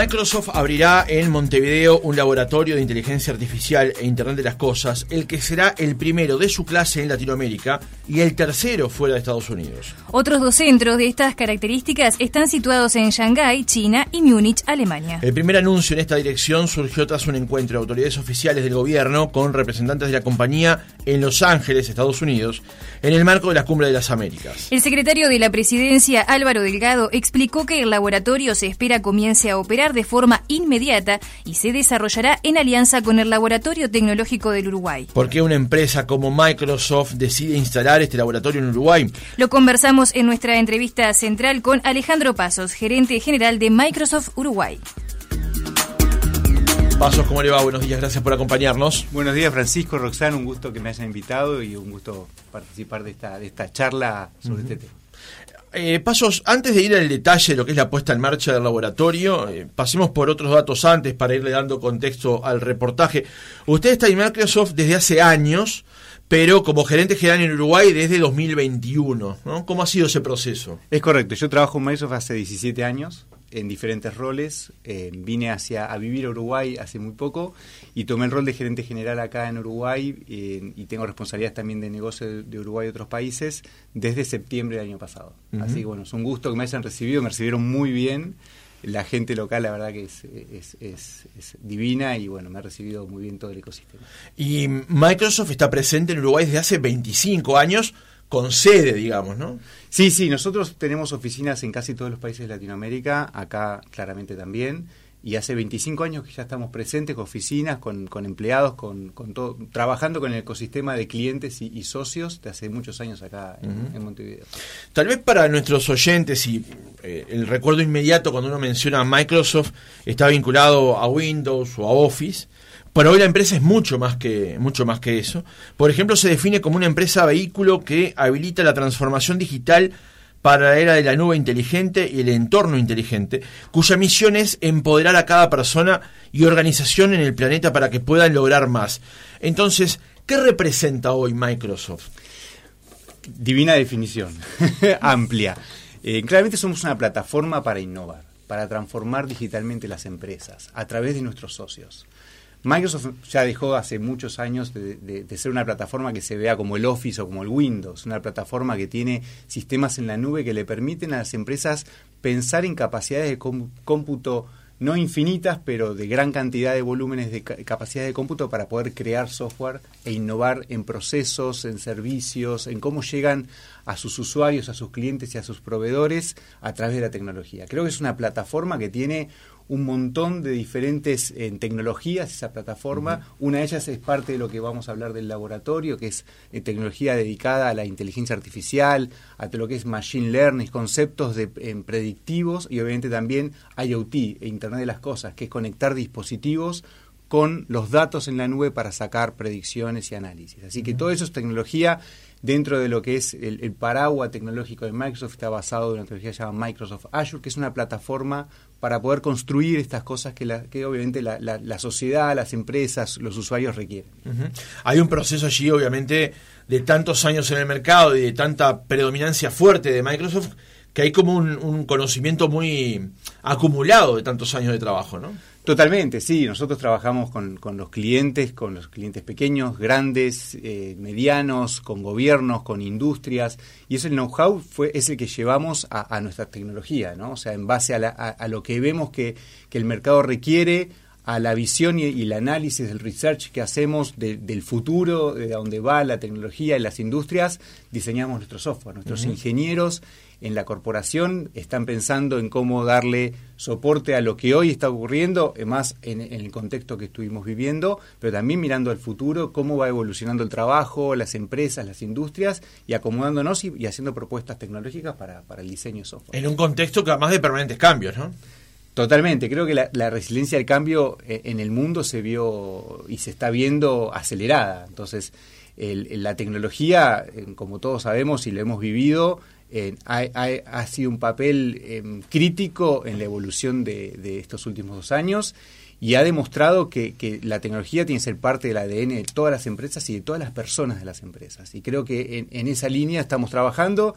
Microsoft abrirá en Montevideo un laboratorio de inteligencia artificial e Internet de las Cosas, el que será el primero de su clase en Latinoamérica y el tercero fuera de Estados Unidos. Otros dos centros de estas características están situados en Shanghái, China y Múnich, Alemania. El primer anuncio en esta dirección surgió tras un encuentro de autoridades oficiales del gobierno con representantes de la compañía en Los Ángeles, Estados Unidos, en el marco de la Cumbre de las Américas. El secretario de la presidencia, Álvaro Delgado, explicó que el laboratorio se espera comience a operar de forma inmediata y se desarrollará en alianza con el Laboratorio Tecnológico del Uruguay. ¿Por qué una empresa como Microsoft decide instalar este laboratorio en Uruguay? Lo conversamos en nuestra entrevista central con Alejandro Pasos, gerente general de Microsoft Uruguay. Pasos, ¿cómo le va? Buenos días, gracias por acompañarnos. Buenos días, Francisco, Roxana, un gusto que me hayan invitado y un gusto participar de esta, de esta charla sobre este tema. Eh, pasos, antes de ir al detalle de lo que es la puesta en marcha del laboratorio, eh, pasemos por otros datos antes para irle dando contexto al reportaje. Usted está en Microsoft desde hace años, pero como gerente general en Uruguay desde 2021. ¿no? ¿Cómo ha sido ese proceso? Es correcto, yo trabajo en Microsoft hace 17 años en diferentes roles. Eh, vine hacia, a vivir a Uruguay hace muy poco y tomé el rol de gerente general acá en Uruguay eh, y tengo responsabilidades también de negocio de, Uruguay y otros países desde septiembre del año pasado. Así que bueno, es un gusto que me hayan recibido, me recibieron muy bien. La gente local, la verdad que es, es, es, es, divina y bueno, me ha recibido muy bien todo el ecosistema. Y Microsoft está presente en Uruguay desde hace 25 años con sede, digamos, ¿no? Sí, sí, nosotros tenemos oficinas en casi todos los países de Latinoamérica, acá claramente también, y hace 25 años que ya estamos presentes con oficinas, con, con empleados, con, con, todo, trabajando con el ecosistema de clientes y, y socios de hace muchos años acá en, en, Montevideo. Tal vez para nuestros oyentes y eh, el recuerdo inmediato cuando uno menciona Microsoft está vinculado a Windows o a Office, pero hoy la empresa es mucho más que mucho más que eso. Por ejemplo, se define como una empresa vehículo que habilita la transformación digital para la era de la nube inteligente y el entorno inteligente, cuya misión es empoderar a cada persona y organización en el planeta para que puedan lograr más. Entonces, ¿qué representa hoy Microsoft? Divina definición, amplia. Eh, claramente somos una plataforma para innovar, para transformar digitalmente las empresas a través de nuestros socios. Microsoft ya dejó hace muchos años de, ser una plataforma que se vea como el Office o como el Windows, una plataforma que tiene sistemas en la nube que le permiten a las empresas pensar en capacidades de cómputo no infinitas, pero de gran cantidad de volúmenes de capacidad de cómputo para poder crear software e innovar en procesos, en servicios, en cómo llegan a sus usuarios, a sus clientes y a sus proveedores a través de la tecnología. Creo que es una plataforma que tiene un montón de diferentes eh, tecnologías, esa plataforma. Uh -huh. Una de ellas es parte de lo que vamos a hablar del laboratorio, que es eh, tecnología dedicada a la inteligencia artificial, a lo que es machine learning, conceptos de, eh, predictivos y obviamente también IoT, e Internet de las Cosas, que es conectar dispositivos con los datos en la nube para sacar predicciones y análisis. Así que uh -huh. todo eso es tecnología dentro de lo que es el, el, paraguas tecnológico de Microsoft, está basado en una tecnología llamada Microsoft Azure, que es una plataforma para poder construir estas cosas que, la, que obviamente la, la, la, sociedad, las empresas, los usuarios requieren. Hay un proceso allí, obviamente, de tantos años en el mercado y de tanta predominancia fuerte de Microsoft, que hay como un, un conocimiento muy acumulado de tantos años de trabajo, ¿no? Totalmente, sí. Nosotros trabajamos con, con, los clientes, con los clientes pequeños, grandes, eh, medianos, con gobiernos, con industrias, y ese know-how fue es el que llevamos a, a, nuestra tecnología, ¿no? O sea, en base a, la, a, a lo que vemos que, que, el mercado requiere, a la visión y, y el análisis, el research que hacemos de, del futuro, de dónde va la tecnología y las industrias, diseñamos nuestro software. Nuestros uh -huh. ingenieros en la corporación están pensando en cómo darle soporte a lo que hoy está ocurriendo, eh, más en, en, el contexto que estuvimos viviendo, pero también mirando al futuro, cómo va evolucionando el trabajo, las empresas, las industrias, y acomodándonos y, y haciendo propuestas tecnológicas para, para, el diseño de software. En un contexto que además de permanentes cambios, ¿no? Totalmente, creo que la, la, resiliencia al cambio eh, en el mundo se vio y se está viendo acelerada. Entonces, el, la tecnología, como todos sabemos y lo hemos vivido, ha, ha, ha, sido un papel eh, crítico en la evolución de, estos últimos dos años y ha demostrado que, la tecnología tiene que ser parte del ADN de todas las empresas y de todas las personas de las empresas. Y creo que en, esa línea estamos trabajando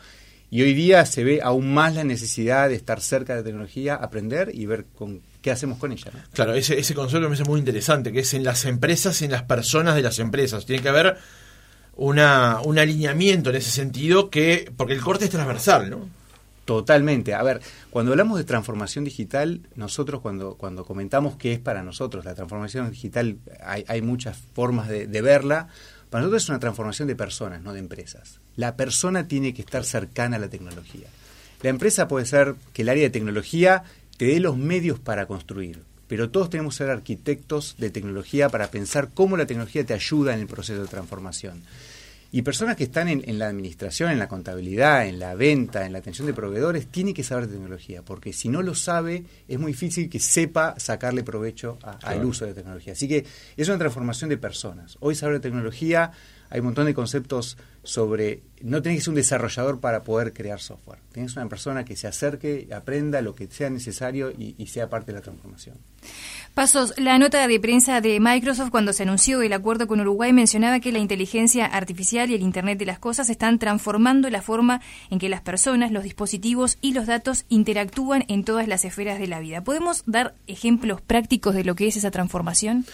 Y hoy día se ve aún más la necesidad de estar cerca de la tecnología, aprender y ver con qué hacemos con ella. Claro, ese, concepto me parece muy interesante, que es en las empresas en las personas de las empresas. Tiene que haber una, un alineamiento en ese sentido, que porque el corte es transversal, ¿no? Totalmente. A ver, cuando hablamos de transformación digital, nosotros cuando, cuando comentamos qué es para nosotros la transformación digital, hay, hay muchas formas de, de, verla. Para nosotros es una transformación de personas, no de empresas. La persona tiene que estar cercana a la tecnología. La empresa puede ser que el área de tecnología te dé los medios para construir, pero todos tenemos que ser arquitectos de tecnología para pensar cómo la tecnología te ayuda en el proceso de transformación. Y personas que están en, en, la administración, en la contabilidad, en la venta, en la atención de proveedores, tienen que saber de tecnología, porque si no lo sabe, es muy difícil que sepa sacarle provecho claro. al uso de tecnología. Así que es una transformación de personas. Hoy saber de tecnología, hay un montón de conceptos sobre, no tenés que ser un desarrollador para poder crear software. Tienes una persona que se acerque, aprenda lo que sea necesario y, y sea parte de la transformación. Pasos, la nota de prensa de Microsoft cuando se anunció el acuerdo con Uruguay mencionaba que la inteligencia artificial y el Internet de las Cosas están transformando la forma en que las personas, los dispositivos y los datos interactúan en todas las esferas de la vida. ¿Podemos dar ejemplos prácticos de lo que es esa transformación?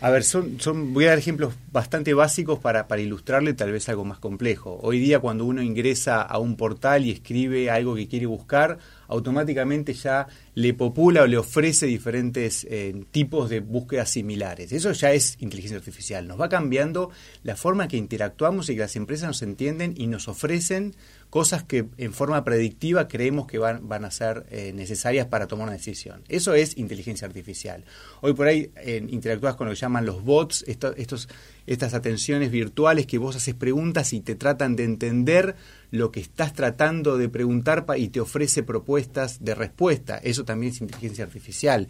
A ver, son, son, voy a dar ejemplos bastante básicos para, para ilustrarle tal vez algo más complejo. Hoy día cuando uno ingresa a un portal y escribe algo que quiere buscar, automáticamente ya le popula o le ofrece diferentes eh, tipos de búsquedas similares. Eso ya es inteligencia artificial. Nos va cambiando la forma que interactuamos y que las empresas nos entienden y nos ofrecen cosas que en forma predictiva creemos que van, van a ser eh, necesarias para tomar una decisión. Eso es inteligencia artificial. Hoy por ahí eh, interactúas con lo que llaman los bots, esto, estos, estas atenciones virtuales que vos haces preguntas y te tratan de entender lo que estás tratando de preguntar y te ofrece propuestas de respuesta. Eso también es inteligencia artificial.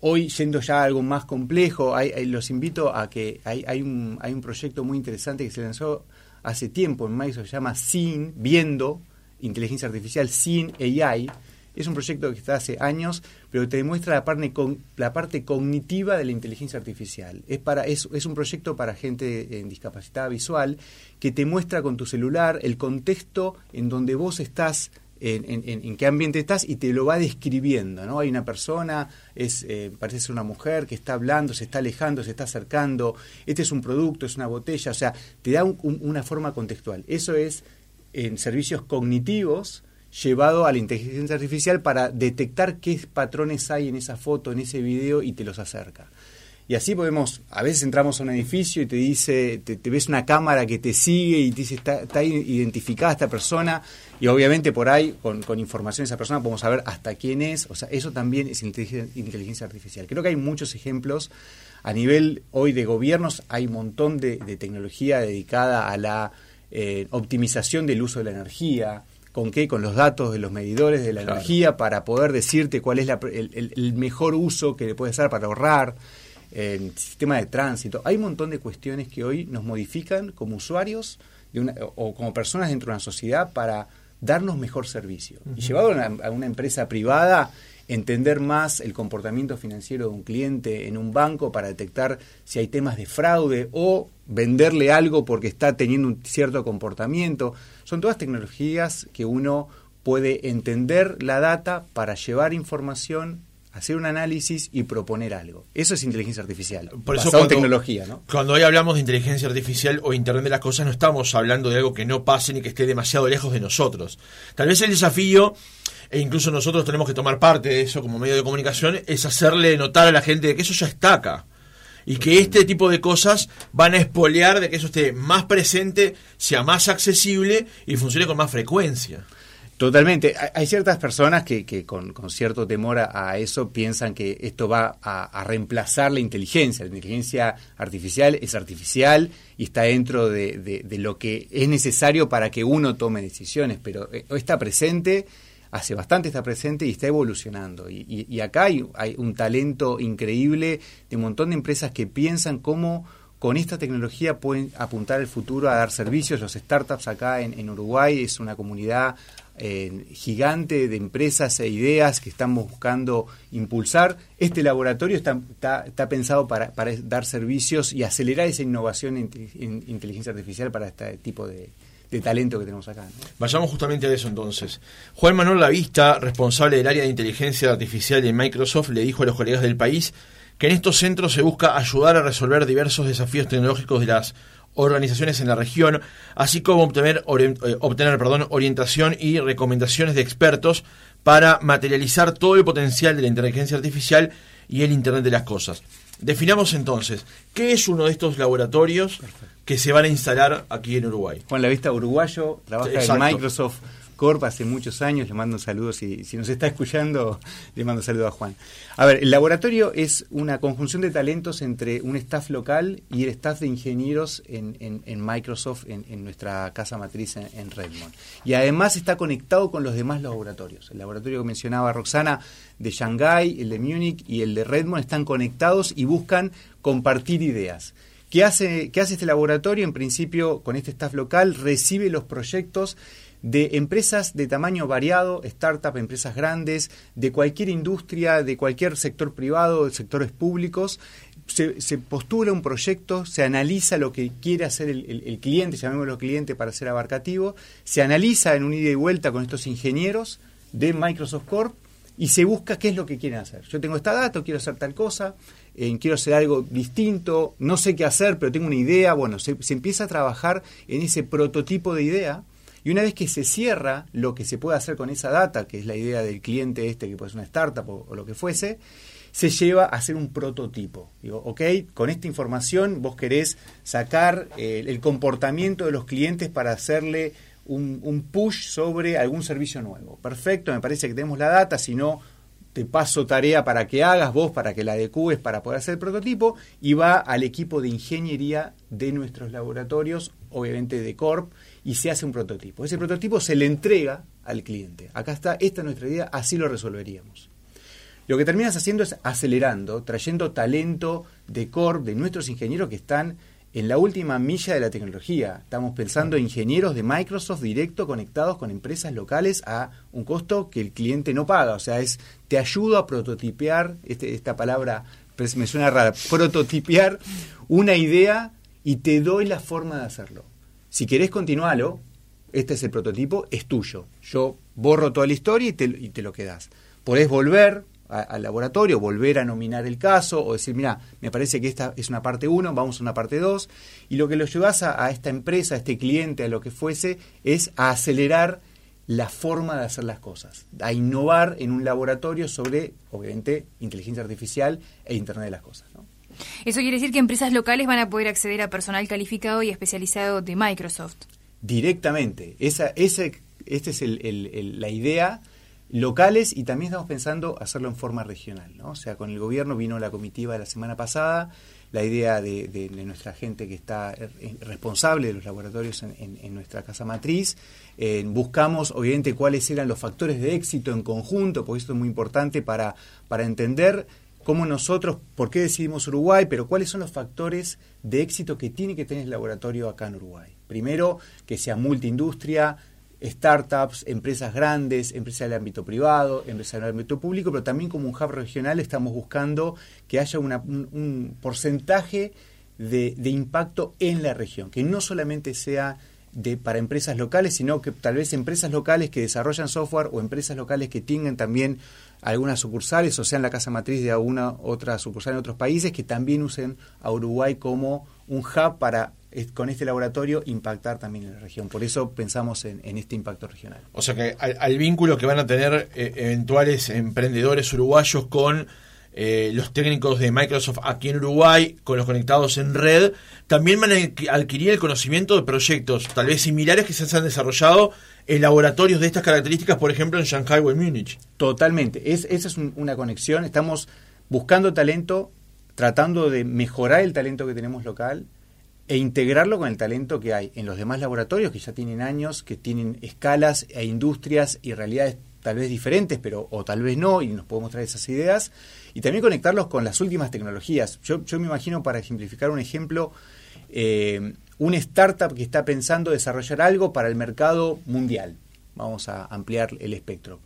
Hoy, yendo ya a algo más complejo, hay, hay, los invito a que hay, hay, un, hay un proyecto muy interesante que se lanzó hace tiempo en Microsoft, se llama SIN, Viendo, Inteligencia Artificial, SIN AI. Es un proyecto que está hace años, pero te demuestra la parte, la parte cognitiva de la inteligencia artificial. Es, para, es, es un proyecto para gente en discapacidad visual que te muestra con tu celular el contexto en donde vos estás en, en, en, qué ambiente estás y te lo va describiendo, ¿no? Hay una persona, es, eh, parece ser una mujer que está hablando, se está alejando, se está acercando, este es un producto, es una botella, o sea, te da un, un, una forma contextual. Eso es en servicios cognitivos llevado a la inteligencia artificial para detectar qué patrones hay en esa foto, en ese video y te los acerca. Y así podemos, a veces entramos a un edificio y te dice, te, te ves una cámara que te sigue y te dice, está, está, identificada esta persona, y obviamente por ahí, con, con, información de esa persona, podemos saber hasta quién es, o sea, eso también es inteligencia, artificial. Creo que hay muchos ejemplos. A nivel hoy de gobiernos hay un montón de, de tecnología dedicada a la eh, optimización del uso de la energía, ¿Con qué? Con los datos de los medidores de la claro. energía para poder decirte cuál es la, el, el, el, mejor uso que le puedes dar para ahorrar el sistema de tránsito. Hay un montón de cuestiones que hoy nos modifican como usuarios de una, o como personas dentro de una sociedad para darnos mejor servicio. Uh -huh. Y llevado a una, a una, empresa privada, entender más el comportamiento financiero de un cliente en un banco para detectar si hay temas de fraude o venderle algo porque está teniendo un cierto comportamiento. Son todas tecnologías que uno puede entender la data para llevar información hacer un análisis y proponer algo. Eso es inteligencia artificial. Por eso cuando, tecnología, ¿no? Cuando hoy hablamos de inteligencia artificial o Internet de las cosas, no estamos hablando de algo que no pase ni que esté demasiado lejos de nosotros. Tal vez el desafío, e incluso nosotros tenemos que tomar parte de eso como medio de comunicación, es hacerle notar a la gente de que eso ya está acá. Y que este tipo de cosas van a espolear de que eso esté más presente, sea más accesible y funcione con más frecuencia. Totalmente. Hay ciertas personas que, que con, cierto temor a, eso piensan que esto va a, reemplazar la inteligencia. La inteligencia artificial es artificial y está dentro de, lo que es necesario para que uno tome decisiones, pero eh, está presente, hace bastante está presente y está evolucionando. Y, y, acá hay, un talento increíble de un montón de empresas que piensan cómo con esta tecnología pueden apuntar el futuro a dar servicios. Los startups acá en Uruguay es una comunidad eh, gigante de empresas e ideas que están buscando impulsar. Este laboratorio está, pensado para, dar servicios y acelerar esa innovación en, en, inteligencia artificial para este tipo de talento que tenemos acá. Vayamos justamente a eso entonces. Juan Manuel Lavista, responsable del área de inteligencia artificial de Microsoft, le dijo a los colegas del país que en estos centros se busca ayudar a resolver diversos desafíos tecnológicos de las organizaciones en la región, así como obtener, eh, obtener perdón, orientación y recomendaciones de expertos para materializar todo el potencial de la inteligencia artificial y el Internet de las Cosas. Definamos entonces, ¿qué es uno de estos laboratorios que se van a instalar aquí en Uruguay? Juan Lavista, uruguayo, trabaja en Microsoft Corp hace muchos años, le mando un saludo, si, nos está escuchando, le mando un saludo a Juan. A ver, el laboratorio es una conjunción de talentos entre un staff local y el staff de ingenieros en, en, Microsoft, en, nuestra casa matriz en, Redmond. Y además está conectado con los demás laboratorios. El laboratorio que mencionaba Roxana de Shanghái, el de Múnich y el de Redmond están conectados y buscan compartir ideas. ¿Qué hace, ¿Qué hace este laboratorio? En principio, con este staff local, recibe los proyectos de empresas de tamaño variado, startups, empresas grandes, de cualquier industria, de cualquier sector privado, de sectores públicos. Se, postula un proyecto, se analiza lo que quiere hacer el, cliente, llamémoslo cliente para ser abarcativo, se analiza en un ida y vuelta con estos ingenieros de Microsoft Corp y se busca qué es lo que quieren hacer. Yo tengo esta data, quiero hacer tal cosa, eh, quiero hacer algo distinto, no sé qué hacer, pero tengo una idea. Bueno, se, se empieza a trabajar en ese prototipo de idea y una vez que se cierra lo que se puede hacer con esa data, que es la idea del cliente este, que puede ser una startup o, lo que fuese, se lleva a hacer un prototipo. Digo, ok, con esta información vos querés sacar eh, el comportamiento de los clientes para hacerle un, un, push sobre algún servicio nuevo. Perfecto, me parece que tenemos la data, si no, te paso tarea para que hagas vos, para que la adecues para poder hacer el prototipo, y va al equipo de ingeniería de nuestros laboratorios, obviamente de Corp, y se hace un prototipo. Ese prototipo se le entrega al cliente. Acá está, esta es nuestra idea, así lo resolveríamos. Lo que terminas haciendo es acelerando, trayendo talento de core, de nuestros ingenieros que están en la última milla de la tecnología. Estamos pensando en ingenieros de Microsoft directo conectados con empresas locales a un costo que el cliente no paga. O sea, es te ayudo a prototipear, este, esta palabra pues, me suena rara, prototipear una idea y te doy la forma de hacerlo. Si querés continuarlo, este es el prototipo, es tuyo. Yo borro toda la historia y te, lo quedas. Podés volver al laboratorio, volver a nominar el caso o decir, mira, me parece que esta es una parte 1, vamos a una parte 2. Y lo que lo llevas a, esta empresa, a este cliente, a lo que fuese, es a acelerar la forma de hacer las cosas, a innovar en un laboratorio sobre, obviamente, inteligencia artificial e Internet de las Cosas. Eso quiere decir que empresas locales van a poder acceder a personal calificado y especializado de Microsoft. Directamente. Esa, esta es la idea locales y también estamos pensando hacerlo en forma regional. ¿no? O sea, con el gobierno vino la comitiva de la semana pasada, la idea de, nuestra gente que está eh, responsable de los laboratorios en, nuestra casa matriz. Eh, buscamos, obviamente, cuáles eran los factores de éxito en conjunto, porque esto es muy importante para, para entender cómo nosotros, por qué decidimos Uruguay, pero cuáles son los factores de éxito que tiene que tener el laboratorio acá en Uruguay. Primero, que sea multiindustria, startups, empresas grandes, empresas del ámbito privado, empresas del ámbito público, pero también como un hub regional estamos buscando que haya un, porcentaje de, impacto en la región, que no solamente sea para empresas locales, sino que tal vez empresas locales que desarrollan software o empresas locales que tengan también algunas sucursales o sean la casa matriz de alguna otra sucursal en otros países que también usen a Uruguay como un hub para con este laboratorio impactar también en la región. Por eso pensamos en, este impacto regional. O sea que al, vínculo que van a tener eh, eventuales emprendedores uruguayos con eh, los técnicos de Microsoft aquí en Uruguay, con los conectados en red, también van a adquirir el conocimiento de proyectos tal vez similares que se han desarrollado en laboratorios de estas características, por ejemplo, en Shanghai o en Múnich. Totalmente, es, esa es una conexión. Estamos buscando talento, tratando de mejorar el talento que tenemos local e integrarlo con el talento que hay en los demás laboratorios que ya tienen años, que tienen escalas e industrias y realidades tal vez diferentes, pero o tal vez no, y nos podemos traer esas ideas, y también conectarlos con las últimas tecnologías. Yo, yo me imagino, para ejemplificar un ejemplo, eh, una startup que está pensando desarrollar algo para el mercado mundial. Vamos a ampliar el espectro.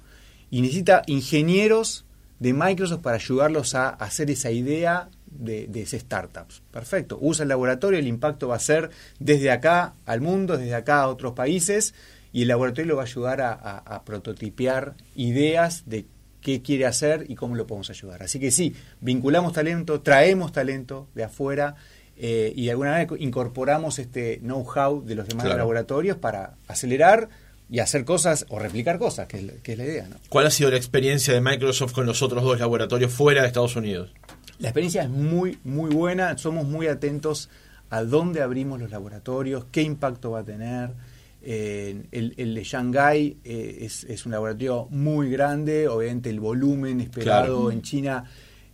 Y necesita ingenieros de Microsoft para ayudarlos a hacer esa idea de, de startups. Perfecto, usa el laboratorio, el impacto va a ser desde acá al mundo, desde acá a otros países, y el laboratorio lo va a ayudar a, a prototipear ideas de qué quiere hacer y cómo lo podemos ayudar. Así que sí, vinculamos talento, traemos talento de afuera eh, y de alguna manera incorporamos este know-how de los demás laboratorios para acelerar y hacer cosas o replicar cosas, que es, la idea. ¿no? ¿Cuál ha sido la experiencia de Microsoft con los otros dos laboratorios fuera de Estados Unidos? La experiencia es muy, muy buena, somos muy atentos a dónde abrimos los laboratorios, qué impacto va a tener. Eh, el, de Shanghái eh, es, un laboratorio muy grande, obviamente el volumen esperado en China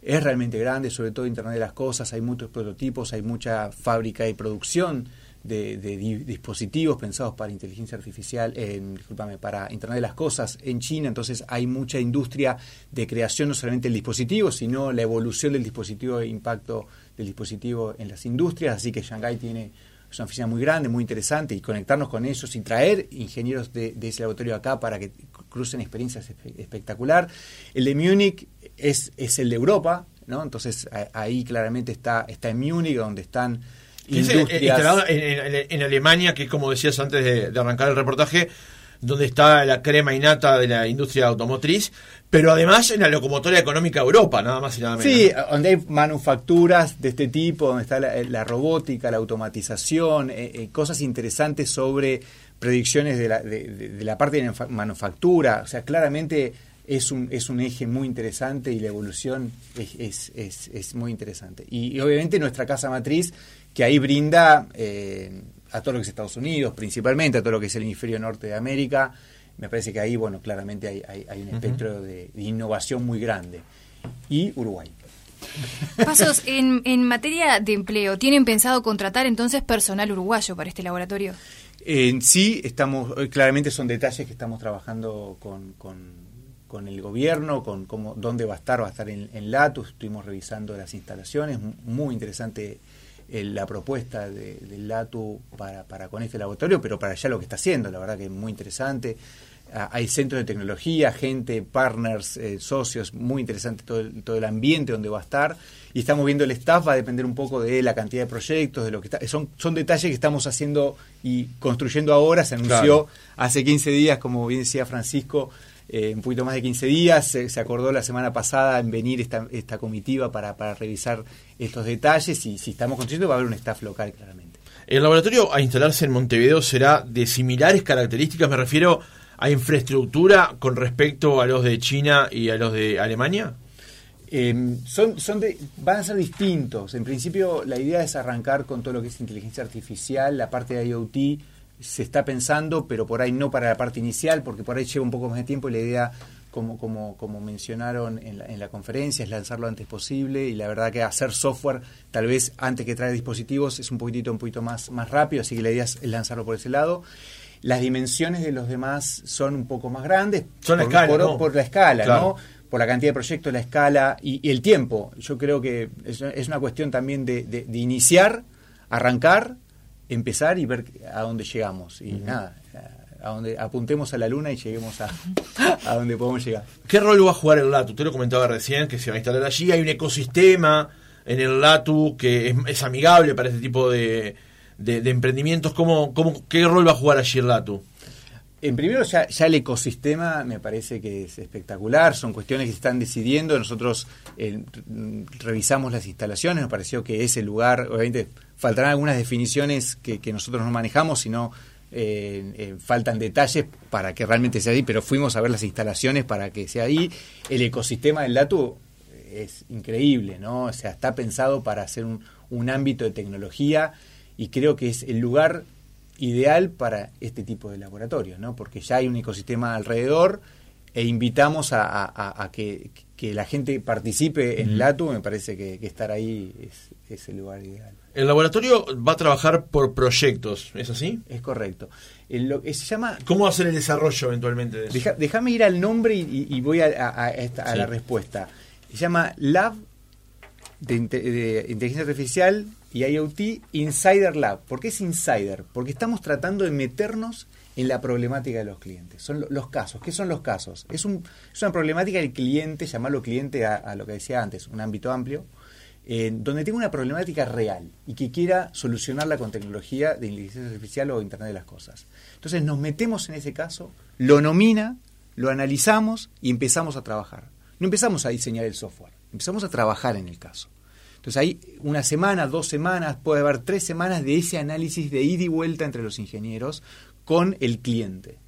es realmente grande, sobre todo Internet de las Cosas, hay muchos prototipos, hay mucha fábrica y producción de, dispositivos pensados para inteligencia artificial, discúlpame, para Internet de las Cosas en China, entonces hay mucha industria de creación no solamente del dispositivo, sino la evolución del dispositivo e impacto del dispositivo en las industrias, así que Shanghái tiene una oficina muy grande, muy interesante, y conectarnos con ellos y traer ingenieros de, ese laboratorio acá para que crucen experiencias espectacular. El de Múnich es, es el de Europa, ¿no? Entonces ahí claramente está, está en Múnich, donde están industrias... en, en, Alemania, que es como decías antes de, arrancar el reportaje, donde está la crema innata de la industria automotriz, pero además en la locomotora económica de Europa, nada más y nada menos. Sí, donde hay manufacturas de este tipo, donde está la, robótica, la automatización, eh, eh, cosas interesantes sobre predicciones de la, de, la parte de manufactura, o sea, claramente es un, es un eje muy interesante y la evolución es, es, es, muy interesante. Y, obviamente nuestra casa matriz, que ahí brinda eh, a todo lo que es Estados Unidos, principalmente a todo lo que es el hemisferio norte de América, me parece que ahí, bueno, claramente hay, hay, un espectro de, innovación muy grande. Y Uruguay. Pasos, en, en materia de empleo, ¿tienen pensado contratar entonces personal uruguayo para este laboratorio? En sí, estamos, claramente son detalles que estamos trabajando con, con, el gobierno, con cómo, dónde va a estar, va a estar en, en LATU, estuvimos revisando las instalaciones, muy interesante eh, la propuesta de, del LATU para, para con este laboratorio, pero para allá lo que está haciendo, la verdad que es muy interesante. Ah, hay centros de tecnología, gente, partners, eh, socios, muy interesante todo el, todo el ambiente donde va a estar. Y estamos viendo el staff, va a depender un poco de la cantidad de proyectos, de lo que está. Son, son detalles que estamos haciendo y construyendo ahora. Se anunció hace 15 días, como bien decía Francisco, eh, un poquito más de 15 días. Se, acordó la semana pasada en venir esta, esta comitiva para, para revisar estos detalles y si estamos construyendo va a haber un staff local claramente. ¿El laboratorio a instalarse en Montevideo será de similares características? Me refiero a infraestructura con respecto a los de China y a los de Alemania. Em, son, son de, van a ser distintos. En principio, la idea es arrancar con todo lo que es inteligencia artificial, la parte de IoT se está pensando, pero por ahí no para la parte inicial, porque por ahí lleva un poco más de tiempo y la idea, como, como, como mencionaron en la, en la conferencia, es lanzarlo lo antes posible y la verdad que hacer software, tal vez antes que traer dispositivos, es un poquitito, un poquito más, más rápido, así que la idea es lanzarlo por ese lado. Las dimensiones de los demás son un poco más grandes son por, la escala, por, por la escala, ¿no? por la cantidad de proyectos, la escala y, el tiempo. Yo creo que es, es una cuestión también de, de iniciar, arrancar empezar y ver a dónde llegamos. Y nada, a donde apuntemos a la luna y lleguemos a, a donde podemos llegar. ¿Qué rol va a jugar el LATU? Usted lo comentaba recién, que se va a instalar allí. Hay un ecosistema en el LATU que es, amigable para este tipo de, de, emprendimientos. ¿Cómo, cómo, ¿Qué rol va a jugar allí el LATU? En primero, ya, ya, el ecosistema me parece que es espectacular, son cuestiones que se están decidiendo. Nosotros eh, revisamos las instalaciones, nos pareció que ese lugar, obviamente, faltarán algunas definiciones que, nosotros no manejamos, sino eh, eh, faltan detalles para que realmente sea ahí, pero fuimos a ver las instalaciones para que sea ahí. El ecosistema del dato es increíble, ¿no? O sea, está pensado para hacer un, un ámbito de tecnología y creo que es el lugar ideal para este tipo de laboratorios, ¿no? Porque ya hay un ecosistema alrededor e invitamos a, que, la gente participe en LATU, me parece que, estar ahí es, es el lugar ideal. El laboratorio va a trabajar por proyectos, ¿es así? Es correcto. lo, se llama, ¿Cómo va a ser el desarrollo eventualmente de eso? déjame ir al nombre y, voy a, la respuesta. Se llama Lab de, Inteligencia Artificial y IoT Insider Lab. ¿Por qué es Insider? Porque estamos tratando de meternos en la problemática de los clientes. Son los casos. ¿Qué son los casos? Es, un, es una problemática del cliente, llamarlo cliente a, a lo que decía antes, un ámbito amplio donde tenga una problemática real y que quiera solucionarla con tecnología de inteligencia artificial o Internet de las Cosas. Entonces nos metemos en ese caso, lo nomina, lo analizamos y empezamos a trabajar. No empezamos a diseñar el software, empezamos a trabajar en el caso. Entonces hay una semana, dos semanas, puede haber tres semanas de ese análisis de ida y vuelta entre los ingenieros con el cliente.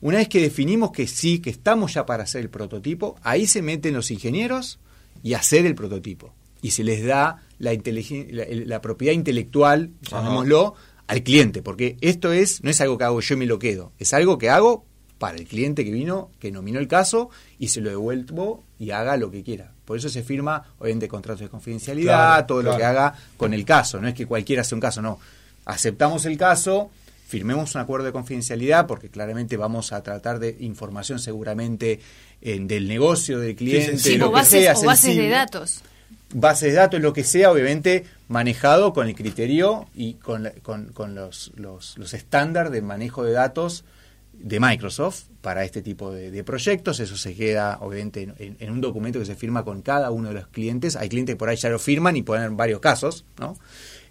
Una vez que definimos que sí, que estamos ya para hacer el prototipo, ahí se meten los ingenieros y hacer el prototipo. Y se les da la, la, propiedad intelectual, llamémoslo, al cliente, porque esto es no es algo que hago yo y me lo quedo, es algo que hago para el cliente que vino, que nominó el caso y se lo devuelvo y haga lo que quiera. Por eso se firma, obviamente, contratos de confidencialidad, todo lo que haga con el caso. No es que cualquiera hace un caso, no. Aceptamos el caso, firmemos un acuerdo de confidencialidad, porque claramente vamos a tratar de información seguramente del negocio del cliente, lo que sea, o bases de datos. Bases de datos, lo que sea, obviamente manejado con el criterio y con, con, los, los, los estándares de manejo de datos de Microsoft para este tipo de, proyectos. Eso se queda, obviamente, en, un documento que se firma con cada uno de los clientes. Hay clientes que por ahí ya lo firman y pueden haber varios casos, ¿no?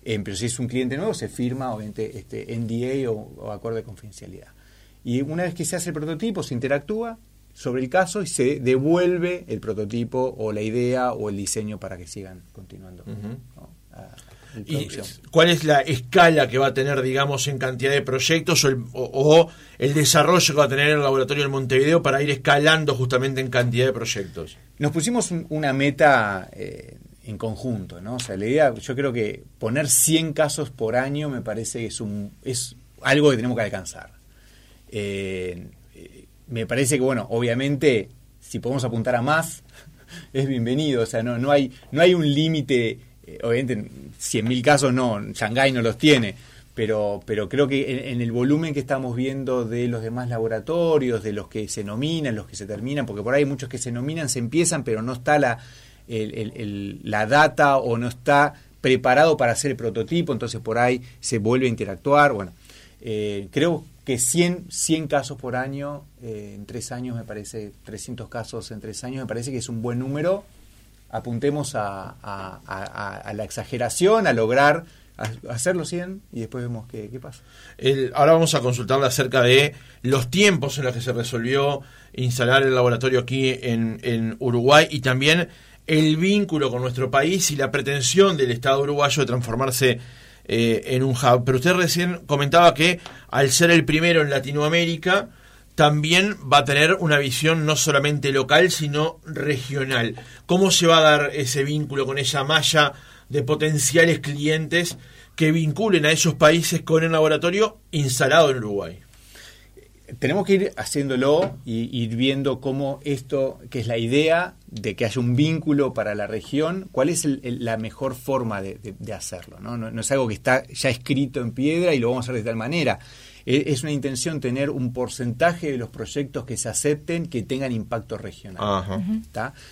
Eh, pero si es un cliente nuevo, se firma, obviamente, este NDA o, acuerdo de confidencialidad. Y una vez que se hace el prototipo, se interactúa sobre el caso y se devuelve el prototipo o la idea o el diseño para que sigan continuando. ¿Y cuál es la escala que va a tener, digamos, en cantidad de proyectos o el, desarrollo que va a tener el laboratorio en Montevideo para ir escalando justamente en cantidad de proyectos? Nos pusimos una meta eh, en conjunto, ¿no? O sea, la idea, yo creo que poner 100 casos por año me parece que es, un, es algo que tenemos que alcanzar. Eh, me parece que, bueno, obviamente, si podemos apuntar a más, es bienvenido. O sea, no, no, hay, no hay un límite obviamente 100.000 casos no, Shanghái no los tiene, pero, pero creo que en, el volumen que estamos viendo de los demás laboratorios, de los que se nominan, los que se terminan, porque por ahí hay muchos que se nominan, se empiezan, pero no está la, la data o no está preparado para hacer el prototipo, entonces por ahí se vuelve a interactuar. Bueno, eh, creo que 100, 100 casos por año eh, en tres años, me parece, 300 casos en tres años, me parece que es un buen número apuntemos a, la exageración, a lograr hacerlo 100 y después vemos qué, pasa. ahora vamos a consultarle acerca de los tiempos en los que se resolvió instalar el laboratorio aquí en, Uruguay y también el vínculo con nuestro país y la pretensión del Estado uruguayo de transformarse eh, en un hub. Pero usted recién comentaba que al ser el primero en Latinoamérica, también va a tener una visión no solamente local, sino regional. ¿Cómo se va a dar ese vínculo con esa malla de potenciales clientes que vinculen a esos países con el laboratorio instalado en Uruguay? Tenemos que ir haciéndolo y ir viendo cómo esto, que es la idea de que haya un vínculo para la región, cuál es la mejor forma de, hacerlo. ¿no? ¿no? es algo que está ya escrito en piedra y lo vamos a hacer de tal manera es una intención tener un porcentaje de los proyectos que se acepten que tengan impacto regional.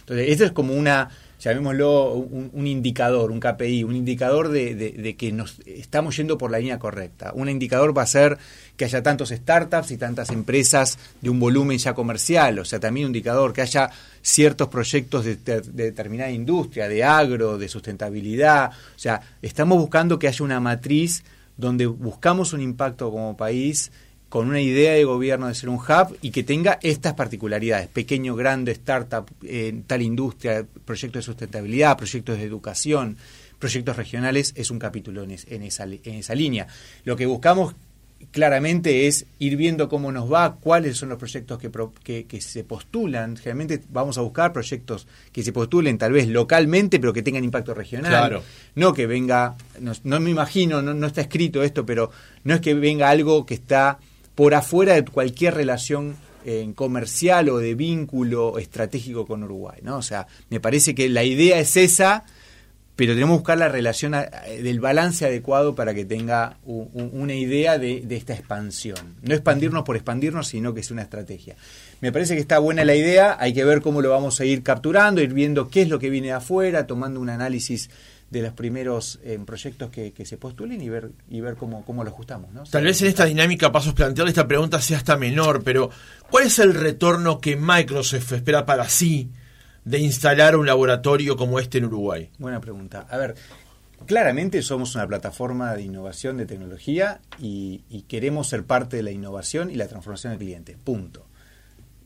Entonces, esto es como una, llamémoslo, un, indicador, un KPI, un indicador de, que nos estamos yendo por la línea correcta. Un indicador va a ser que haya tantos startups y tantas empresas de un volumen ya comercial, o sea, también un indicador que haya ciertos proyectos de, de determinada industria, de agro, de sustentabilidad, o sea, estamos buscando que haya una matriz donde buscamos un impacto como país con una idea de gobierno de ser un hub y que tenga estas particularidades, pequeño, grande, startup, en tal industria, proyectos de sustentabilidad, proyectos de educación, proyectos regionales, es un capítulo en esa línea. Lo que buscamos claramente es ir viendo cómo nos va, cuáles son los proyectos que, que, se postulan. Generalmente vamos a buscar proyectos que se postulen tal vez localmente, pero que tengan impacto regional. No que venga, no, me imagino, no, está escrito esto, pero no es que venga algo que está por afuera de cualquier relación eh, comercial o de vínculo estratégico con Uruguay. ¿no? O sea, me parece que la idea es esa pero tenemos que buscar la relación del balance adecuado para que tenga una idea de, esta expansión. No expandirnos por expandirnos, sino que es una estrategia. Me parece que está buena la idea, hay que ver cómo lo vamos a ir capturando, ir viendo qué es lo que viene de afuera, tomando un análisis de los primeros eh, proyectos que, se postulen y ver y ver cómo, cómo lo ajustamos. Tal vez en esta dinámica pasos plantearle esta pregunta sea hasta menor, pero ¿cuál es el retorno que Microsoft espera para sí de instalar un laboratorio como este en Uruguay? Buena pregunta. A ver, claramente somos una plataforma de innovación de tecnología y, queremos ser parte de la innovación y la transformación del cliente. Punto.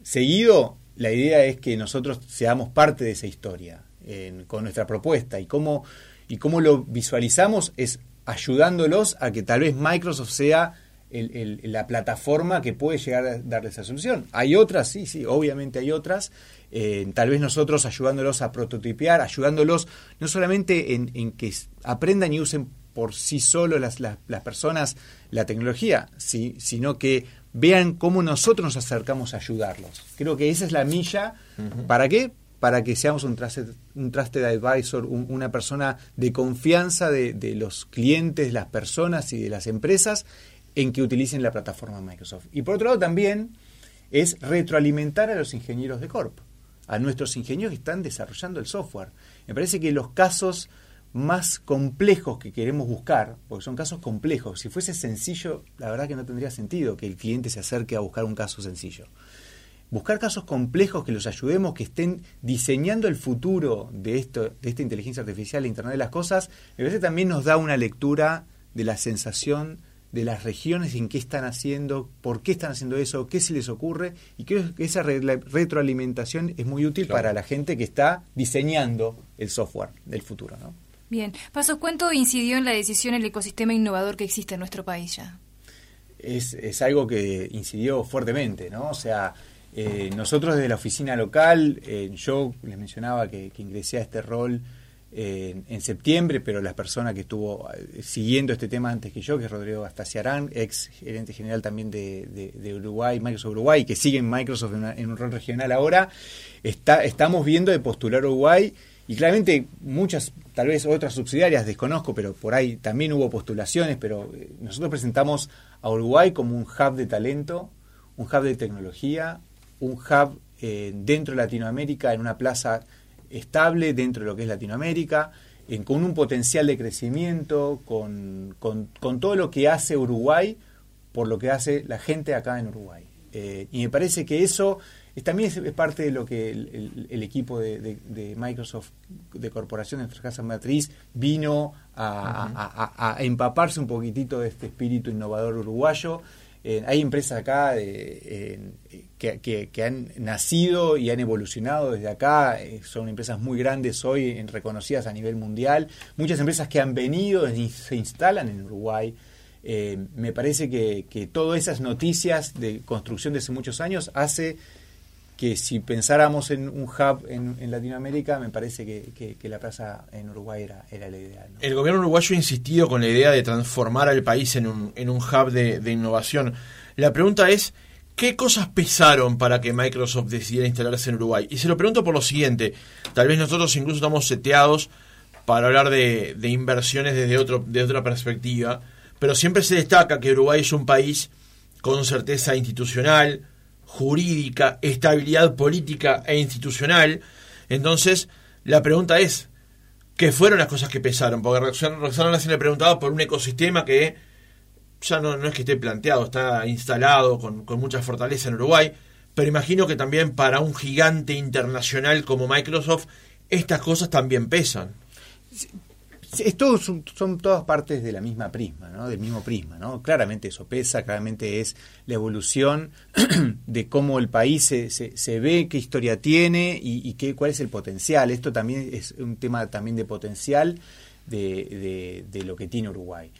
Seguido, la idea es que nosotros seamos parte de esa historia con nuestra propuesta y cómo, y cómo lo visualizamos es ayudándolos a que tal vez Microsoft sea la plataforma que puede llegar a darle esa solución. Hay otras, sí, sí, obviamente hay otras. Eh, tal vez nosotros ayudándolos a prototipear, ayudándolos no solamente en, que aprendan y usen por sí solo las, las, personas la tecnología, sí, sino que vean cómo nosotros nos acercamos a ayudarlos. Creo que esa es la milla. ¿Para qué? Para que seamos un trusted, un trusted advisor, una persona de confianza de, de los clientes, las personas y de las empresas en que utilicen la plataforma Microsoft. Y por otro lado también es retroalimentar a los ingenieros de Corp, a nuestros ingenieros que están desarrollando el software. Me parece que los casos más complejos que queremos buscar, porque son casos complejos, si fuese sencillo, la verdad que no tendría sentido que el cliente se acerque a buscar un caso sencillo. Buscar casos complejos que los ayudemos, que estén diseñando el futuro de, esto, de esta inteligencia artificial, Internet de las Cosas, me parece también nos da una lectura de la sensación de las regiones en qué están haciendo, por qué están haciendo eso, qué se les ocurre, y creo que esa retroalimentación es muy útil para la gente que está diseñando el software del futuro. ¿no? Bien, Pasos, ¿cuánto incidió en la decisión el ecosistema innovador que existe en nuestro país ya? Es, es algo que incidió fuertemente, ¿no? O sea, eh, nosotros desde la oficina local, eh, yo les mencionaba que, que ingresé a este rol en septiembre, pero la persona que estuvo eh, siguiendo este tema antes que yo, que es Rodrigo Astaciarán, ex gerente general también de, Uruguay, Microsoft Uruguay, que sigue en Microsoft en, un rol regional ahora, está, estamos viendo de postular Uruguay y claramente muchas, tal vez otras subsidiarias, desconozco, pero por ahí también hubo postulaciones, pero eh, nosotros presentamos a Uruguay como un hub de talento, un hub de tecnología, un hub eh, dentro de Latinoamérica en una plaza estable dentro de lo que es Latinoamérica, con un potencial de crecimiento, con, todo lo que hace Uruguay por lo que hace la gente acá en Uruguay. Eh, y me parece que eso también es, parte de lo que el, equipo de, Microsoft de Corporación de nuestra casa matriz vino a, empaparse un poquitito de este espíritu innovador uruguayo. Eh, hay empresas acá de, que, han nacido y han evolucionado desde acá, eh, son empresas muy grandes hoy, reconocidas a nivel mundial, muchas empresas que han venido y se instalan en Uruguay. Eh, me parece que, que todas esas noticias de construcción de hace muchos años hace que si pensáramos en un hub en, Latinoamérica, me parece que, la plaza en Uruguay era, era la ideal. El gobierno uruguayo ha insistido con la idea de transformar al país en un, en un hub de, de innovación. La pregunta es, ¿Qué cosas pesaron para que Microsoft decidiera instalarse en Uruguay? Y se lo pregunto por lo siguiente, tal vez nosotros incluso estamos seteados para hablar de, inversiones desde, otro, de otra perspectiva, pero siempre se destaca que Uruguay es un país con certeza institucional, jurídica, estabilidad política e institucional. Entonces, la pregunta es, ¿qué fueron las cosas que pesaron? Porque Roxana se le preguntaba por un ecosistema que ya no, es que esté planteado, está instalado con, mucha fortaleza en Uruguay, pero imagino que también para un gigante internacional como Microsoft, estas cosas también pesan. Esto son, todas partes de la misma prisma, ¿no? del mismo prisma. ¿no? Claramente eso pesa, claramente es la evolución de cómo el país se, se, ve, qué historia tiene y, qué, cuál es el potencial. Esto también es un tema también de potencial de, de lo que tiene Uruguay.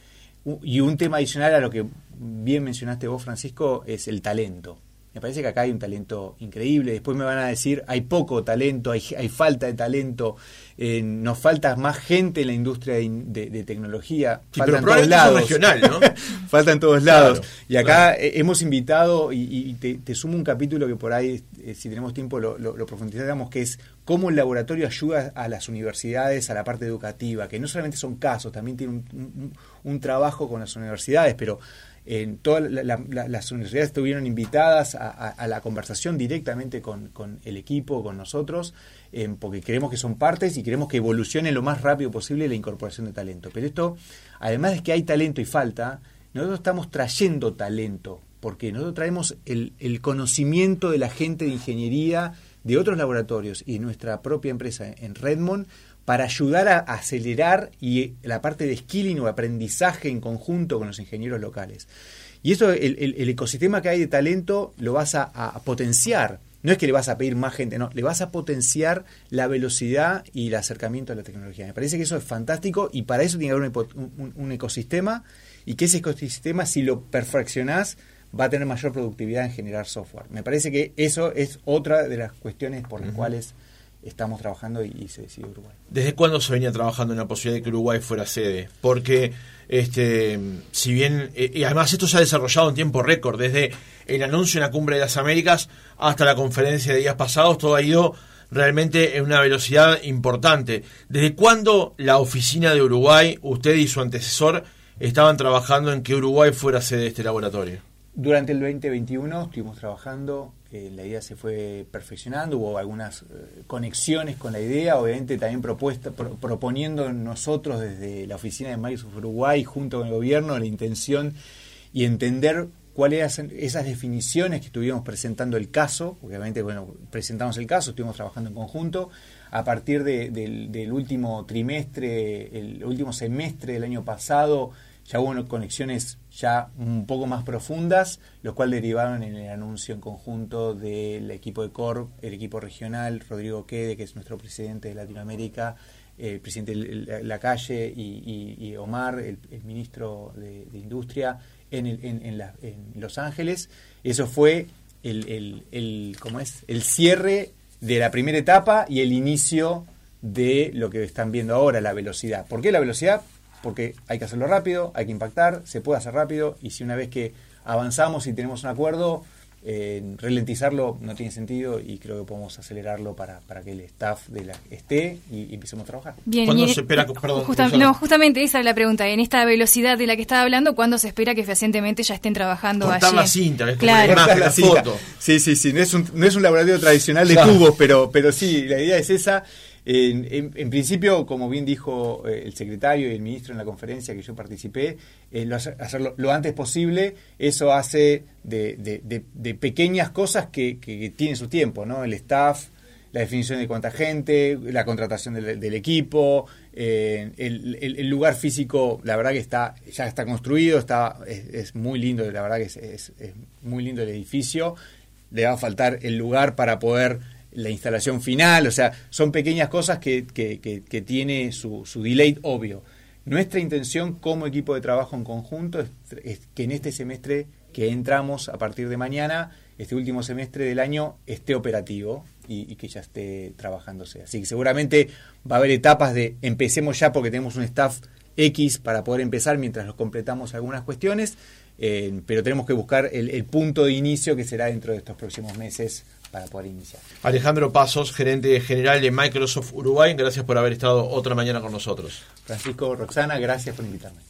Y un tema adicional a lo que bien mencionaste vos, Francisco, es el talento. Me parece que acá hay un talento increíble. Después me van a decir, hay poco talento, hay, hay falta de talento, eh, nos falta más gente en la industria de, tecnología. falta en todos lados. regional, ¿no? falta en todos lados. y acá hemos invitado, y, te, sumo un capítulo que por ahí, eh, si tenemos tiempo, lo, lo, profundizamos, que es cómo el laboratorio ayuda a las universidades, a la parte educativa, que no solamente son casos, también tiene un, un trabajo con las universidades, pero en todas las universidades estuvieron invitadas a, la conversación directamente con, el equipo, con nosotros, eh, porque creemos que son partes y queremos que evolucione lo más rápido posible la incorporación de talento. Pero esto, además de que hay talento y falta, nosotros estamos trayendo talento, porque nosotros traemos el, conocimiento de la gente de ingeniería de otros laboratorios y nuestra propia empresa en Redmond para ayudar a acelerar y la parte de skilling o aprendizaje en conjunto con los ingenieros locales. Y eso, el, ecosistema que hay de talento lo vas a, potenciar. No es que le vas a pedir más gente, no, le vas a potenciar la velocidad y el acercamiento a la tecnología. Me parece que eso es fantástico y para eso tiene que haber un, ecosistema y que ese ecosistema, si lo perfeccionás, va a tener mayor productividad en generar software. Me parece que eso es otra de las cuestiones por las cuales estamos trabajando y, se decide Uruguay. ¿Desde cuándo se venía trabajando en la posibilidad de que Uruguay fuera sede? Porque, este, si bien, eh, y además esto se ha desarrollado en tiempo récord, desde el anuncio en la Cumbre de las Américas hasta la conferencia de días pasados, todo ha ido realmente en una velocidad importante. ¿Desde cuándo la oficina de Uruguay, usted y su antecesor, estaban trabajando en que Uruguay fuera sede de este laboratorio? Durante el 2021 estuvimos trabajando la idea se fue perfeccionando, hubo algunas eh, conexiones con la idea, obviamente también propuesta, proponiendo nosotros desde la oficina de Microsoft Uruguay, junto con el gobierno, la intención y entender cuáles eran esas definiciones que estuvimos presentando el caso, obviamente, bueno, presentamos el caso, estuvimos trabajando en conjunto, a partir del último trimestre, el último semestre del año pasado, ya hubo conexiones ya un poco más profundas, lo cual derivaron en el anuncio en conjunto del equipo de COR, el equipo regional, Rodrigo Quede, que es nuestro presidente de Latinoamérica, el presidente de la calle y, Omar, el, ministro de, Industria, en, en, Los Ángeles. Eso fue el, el, ¿cómo es? el cierre de la primera etapa y el inicio de lo que están viendo ahora, la velocidad. ¿Por qué la velocidad? Porque hay que hacerlo rápido, hay que impactar, se puede hacer rápido y si una vez que avanzamos y tenemos un acuerdo, eh, ralentizarlo no tiene sentido y creo que podemos acelerarlo para, para que el staff de la esté y, empecemos a trabajar. Bien, ¿Cuándo se espera? Perdón, no, justamente esa es la pregunta. En esta velocidad de la que estaba hablando, ¿cuándo se espera que fehacientemente ya estén trabajando Cortar allí? la cinta, es claro. la, foto. Sí, sí, sí. No es un, no es un laboratorio tradicional de cubos, pero, pero sí, la idea es esa. En, principio, como bien dijo eh, el secretario y el ministro en la conferencia que yo participé, eh, hacerlo lo antes posible, eso hace de, pequeñas cosas que, tienen su tiempo, ¿no? El staff, la definición de cuánta gente, la contratación del, equipo, eh, el, lugar físico, la verdad que está ya está construido, está es, muy lindo, la verdad que es, es muy lindo el edificio. Le va a faltar el lugar para poder la instalación final, o sea, son pequeñas cosas que, que, tiene su, su, delay obvio. Nuestra intención como equipo de trabajo en conjunto es, que en este semestre que entramos a partir de mañana, este último semestre del año, esté operativo y, que ya esté trabajándose. Así que seguramente va a haber etapas de empecemos ya porque tenemos un staff X para poder empezar mientras nos completamos algunas cuestiones, eh, pero tenemos que buscar el punto de inicio que será dentro de estos próximos meses para poder iniciar. Alejandro Pasos, gerente general de Microsoft Uruguay, gracias por haber estado otra mañana con nosotros. Francisco Roxana, gracias por invitarme.